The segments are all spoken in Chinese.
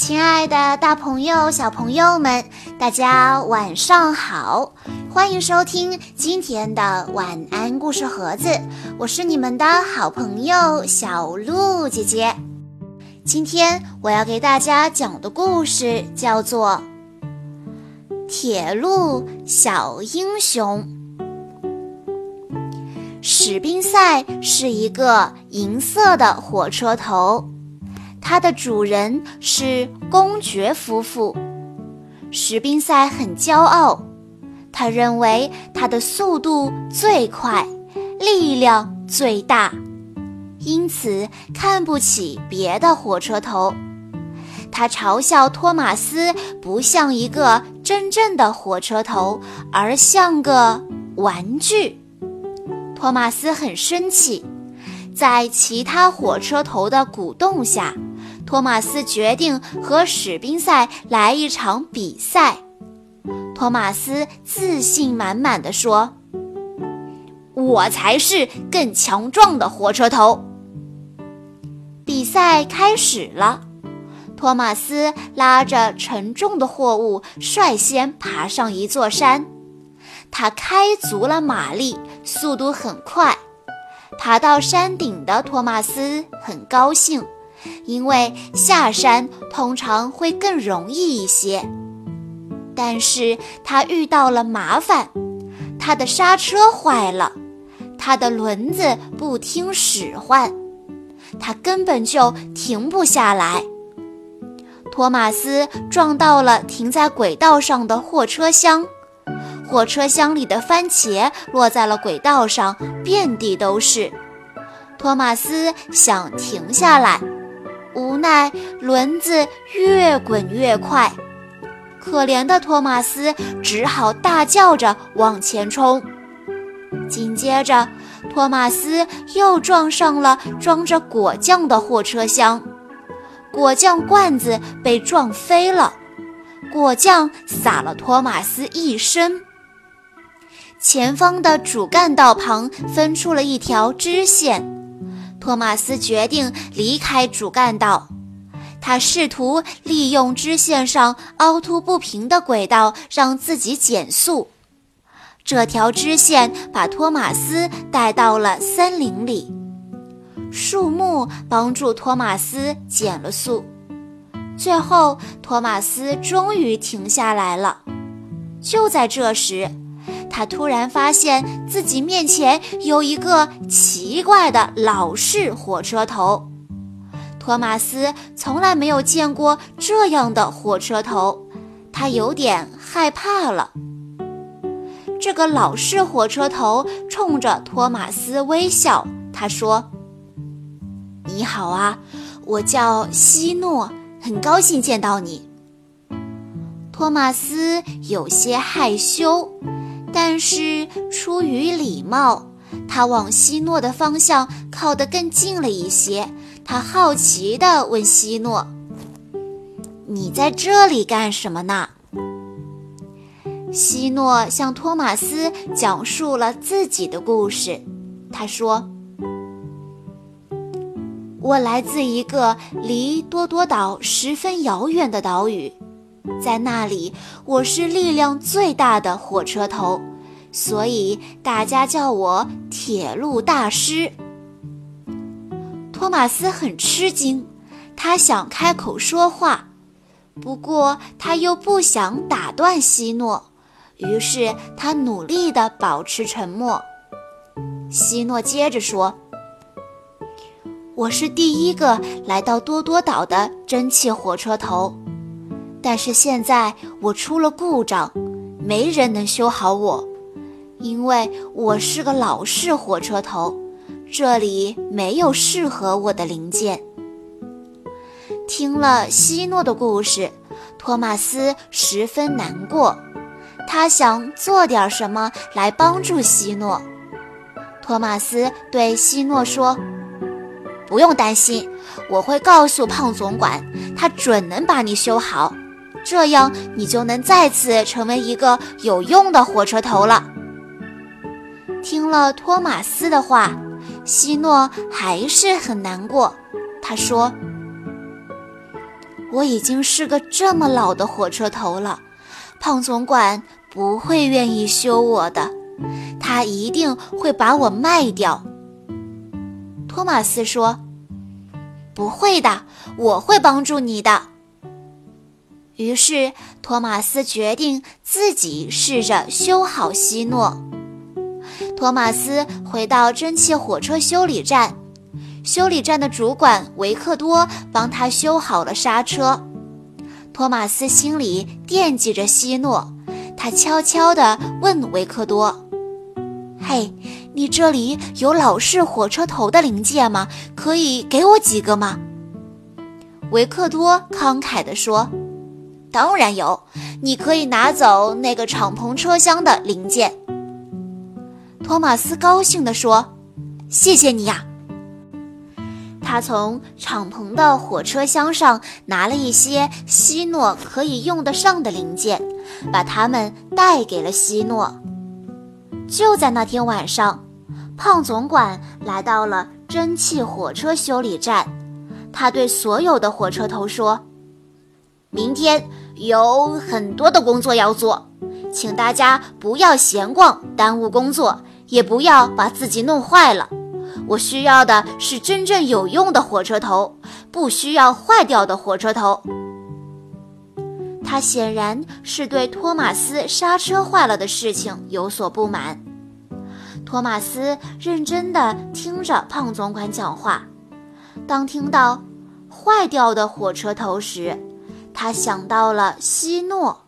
亲爱的，大朋友、小朋友们，大家晚上好！欢迎收听今天的晚安故事盒子，我是你们的好朋友小鹿姐姐。今天我要给大家讲的故事叫做《铁路小英雄》。史宾赛是一个银色的火车头。它的主人是公爵夫妇。史宾塞很骄傲，他认为他的速度最快，力量最大，因此看不起别的火车头。他嘲笑托马斯不像一个真正的火车头，而像个玩具。托马斯很生气，在其他火车头的鼓动下。托马斯决定和史宾赛来一场比赛。托马斯自信满满的说：“我才是更强壮的火车头。”比赛开始了，托马斯拉着沉重的货物，率先爬上一座山。他开足了马力，速度很快。爬到山顶的托马斯很高兴。因为下山通常会更容易一些，但是他遇到了麻烦，他的刹车坏了，他的轮子不听使唤，他根本就停不下来。托马斯撞到了停在轨道上的货车厢，货车厢里的番茄落在了轨道上，遍地都是。托马斯想停下来。无奈，轮子越滚越快，可怜的托马斯只好大叫着往前冲。紧接着，托马斯又撞上了装着果酱的货车厢，果酱罐子被撞飞了，果酱洒了托马斯一身。前方的主干道旁分出了一条支线。托马斯决定离开主干道，他试图利用支线上凹凸不平的轨道让自己减速。这条支线把托马斯带到了森林里，树木帮助托马斯减了速。最后，托马斯终于停下来了。就在这时，他突然发现自己面前有一个奇怪的老式火车头，托马斯从来没有见过这样的火车头，他有点害怕了。这个老式火车头冲着托马斯微笑，他说：“你好啊，我叫希诺，很高兴见到你。”托马斯有些害羞。但是出于礼貌，他往希诺的方向靠得更近了一些。他好奇地问希诺：“你在这里干什么呢？”希诺向托马斯讲述了自己的故事。他说：“我来自一个离多多岛十分遥远的岛屿。”在那里，我是力量最大的火车头，所以大家叫我铁路大师。托马斯很吃惊，他想开口说话，不过他又不想打断希诺，于是他努力地保持沉默。希诺接着说：“我是第一个来到多多岛的蒸汽火车头。”但是现在我出了故障，没人能修好我，因为我是个老式火车头，这里没有适合我的零件。听了希诺的故事，托马斯十分难过，他想做点什么来帮助希诺。托马斯对希诺说：“不用担心，我会告诉胖总管，他准能把你修好。”这样，你就能再次成为一个有用的火车头了。听了托马斯的话，希诺还是很难过。他说：“我已经是个这么老的火车头了，胖总管不会愿意修我的，他一定会把我卖掉。”托马斯说：“不会的，我会帮助你的。”于是，托马斯决定自己试着修好希诺。托马斯回到蒸汽火车修理站，修理站的主管维克多帮他修好了刹车。托马斯心里惦记着希诺，他悄悄地问维克多：“嘿，你这里有老式火车头的零件吗？可以给我几个吗？”维克多慷慨地说。当然有，你可以拿走那个敞篷车厢的零件。托马斯高兴地说：“谢谢你呀。”他从敞篷的火车厢上拿了一些希诺可以用得上的零件，把它们带给了希诺。就在那天晚上，胖总管来到了蒸汽火车修理站，他对所有的火车头说。明天有很多的工作要做，请大家不要闲逛，耽误工作，也不要把自己弄坏了。我需要的是真正有用的火车头，不需要坏掉的火车头。他显然是对托马斯刹车坏了的事情有所不满。托马斯认真地听着胖总管讲话，当听到“坏掉的火车头”时，他想到了希诺，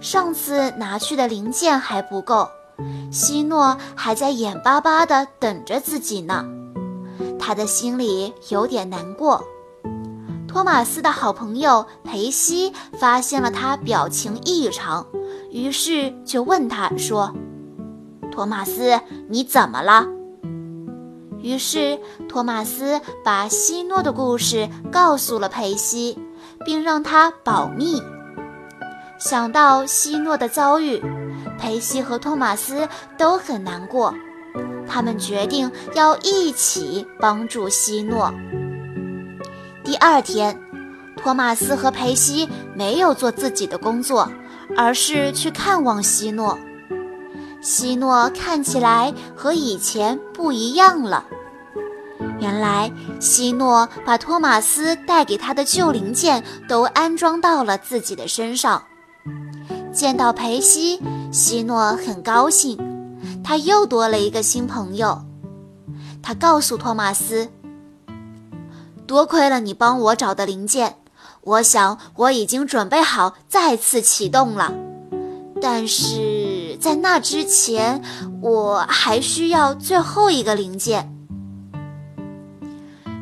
上次拿去的零件还不够，希诺还在眼巴巴地等着自己呢。他的心里有点难过。托马斯的好朋友裴西发现了他表情异常，于是就问他说：“托马斯，你怎么了？”于是托马斯把希诺的故事告诉了裴西。并让他保密。想到希诺的遭遇，裴西和托马斯都很难过。他们决定要一起帮助希诺。第二天，托马斯和裴西没有做自己的工作，而是去看望希诺。希诺看起来和以前不一样了。原来，希诺把托马斯带给他的旧零件都安装到了自己的身上。见到裴西，希诺很高兴，他又多了一个新朋友。他告诉托马斯：“多亏了你帮我找的零件，我想我已经准备好再次启动了。但是在那之前，我还需要最后一个零件。”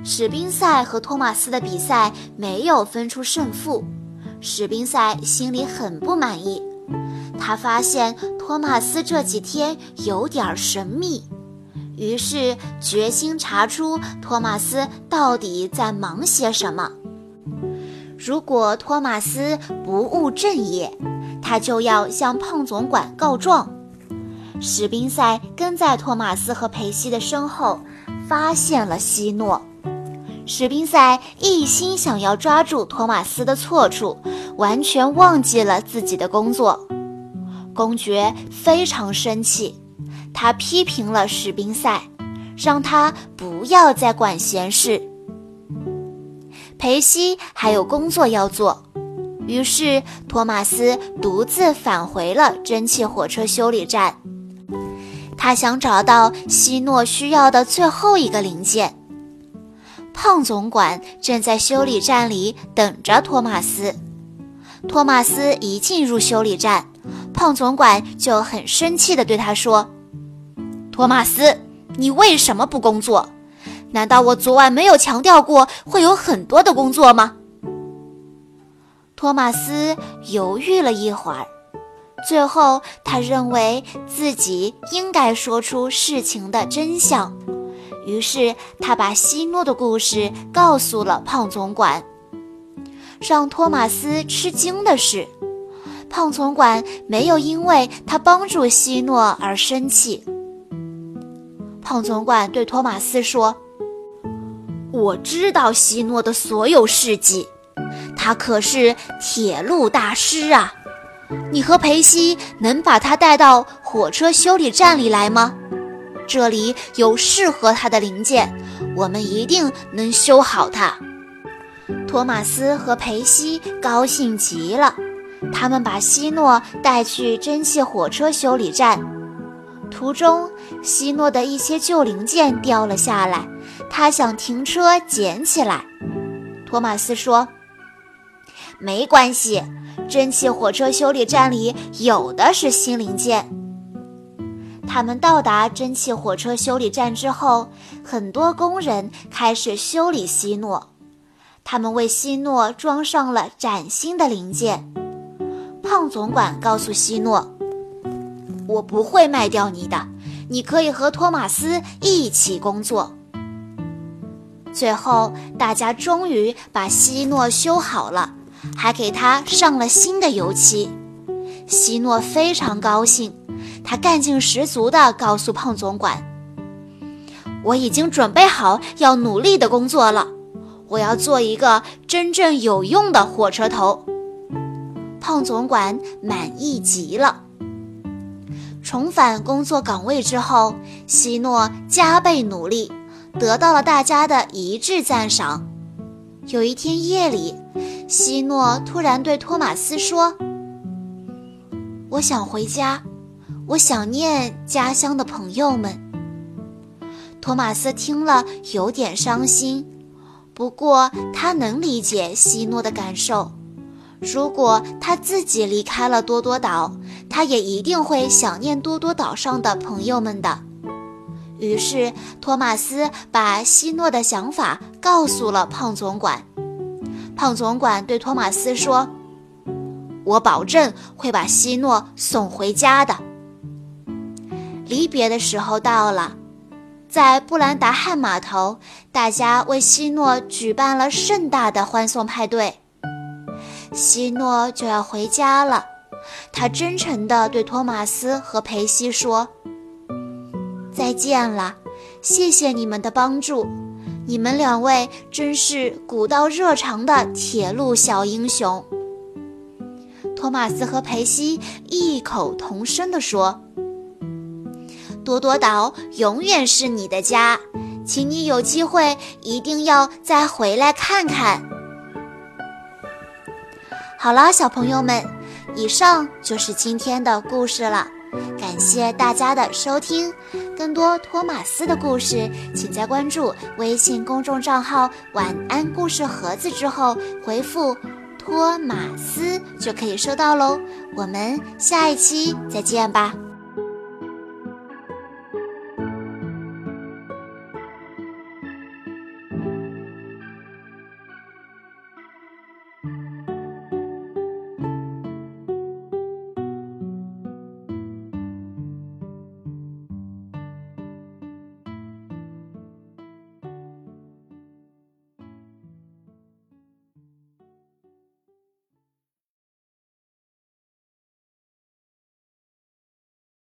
史宾塞和托马斯的比赛没有分出胜负，史宾塞心里很不满意。他发现托马斯这几天有点神秘，于是决心查出托马斯到底在忙些什么。如果托马斯不务正业，他就要向胖总管告状。史宾塞跟在托马斯和裴西的身后，发现了希诺。史宾塞一心想要抓住托马斯的错处，完全忘记了自己的工作。公爵非常生气，他批评了史宾塞，让他不要再管闲事。裴西还有工作要做，于是托马斯独自返回了蒸汽火车修理站。他想找到希诺需要的最后一个零件。胖总管正在修理站里等着托马斯。托马斯一进入修理站，胖总管就很生气地对他说：“托马斯，你为什么不工作？难道我昨晚没有强调过会有很多的工作吗？”托马斯犹豫了一会儿，最后他认为自己应该说出事情的真相。于是他把希诺的故事告诉了胖总管。让托马斯吃惊的是，胖总管没有因为他帮助希诺而生气。胖总管对托马斯说：“我知道希诺的所有事迹，他可是铁路大师啊！你和裴西能把他带到火车修理站里来吗？这里有适合他的零件，我们一定能修好它。托马斯和裴西高兴极了，他们把希诺带去蒸汽火车修理站。途中，希诺的一些旧零件掉了下来，他想停车捡起来。托马斯说：“没关系，蒸汽火车修理站里有的是新零件。”他们到达蒸汽火车修理站之后，很多工人开始修理希诺。他们为希诺装上了崭新的零件。胖总管告诉希诺：“我不会卖掉你的，你可以和托马斯一起工作。”最后，大家终于把希诺修好了，还给他上了新的油漆。希诺非常高兴，他干劲十足地告诉胖总管：“我已经准备好要努力的工作了，我要做一个真正有用的火车头。”胖总管满意极了。重返工作岗位之后，希诺加倍努力。得到了大家的一致赞赏。有一天夜里，希诺突然对托马斯说：“我想回家，我想念家乡的朋友们。”托马斯听了有点伤心，不过他能理解希诺的感受。如果他自己离开了多多岛，他也一定会想念多多岛上的朋友们的。于是，托马斯把希诺的想法告诉了胖总管。胖总管对托马斯说：“我保证会把希诺送回家的。”离别的时候到了，在布兰达汉码头，大家为希诺举办了盛大的欢送派对。希诺就要回家了，他真诚地对托马斯和裴西说。再见了，谢谢你们的帮助，你们两位真是古道热肠的铁路小英雄。托马斯和裴西异口同声地说：“多多岛永远是你的家，请你有机会一定要再回来看看。”好了，小朋友们，以上就是今天的故事了。感谢大家的收听，更多托马斯的故事，请在关注微信公众账号“晚安故事盒子”之后回复“托马斯”就可以收到喽。我们下一期再见吧。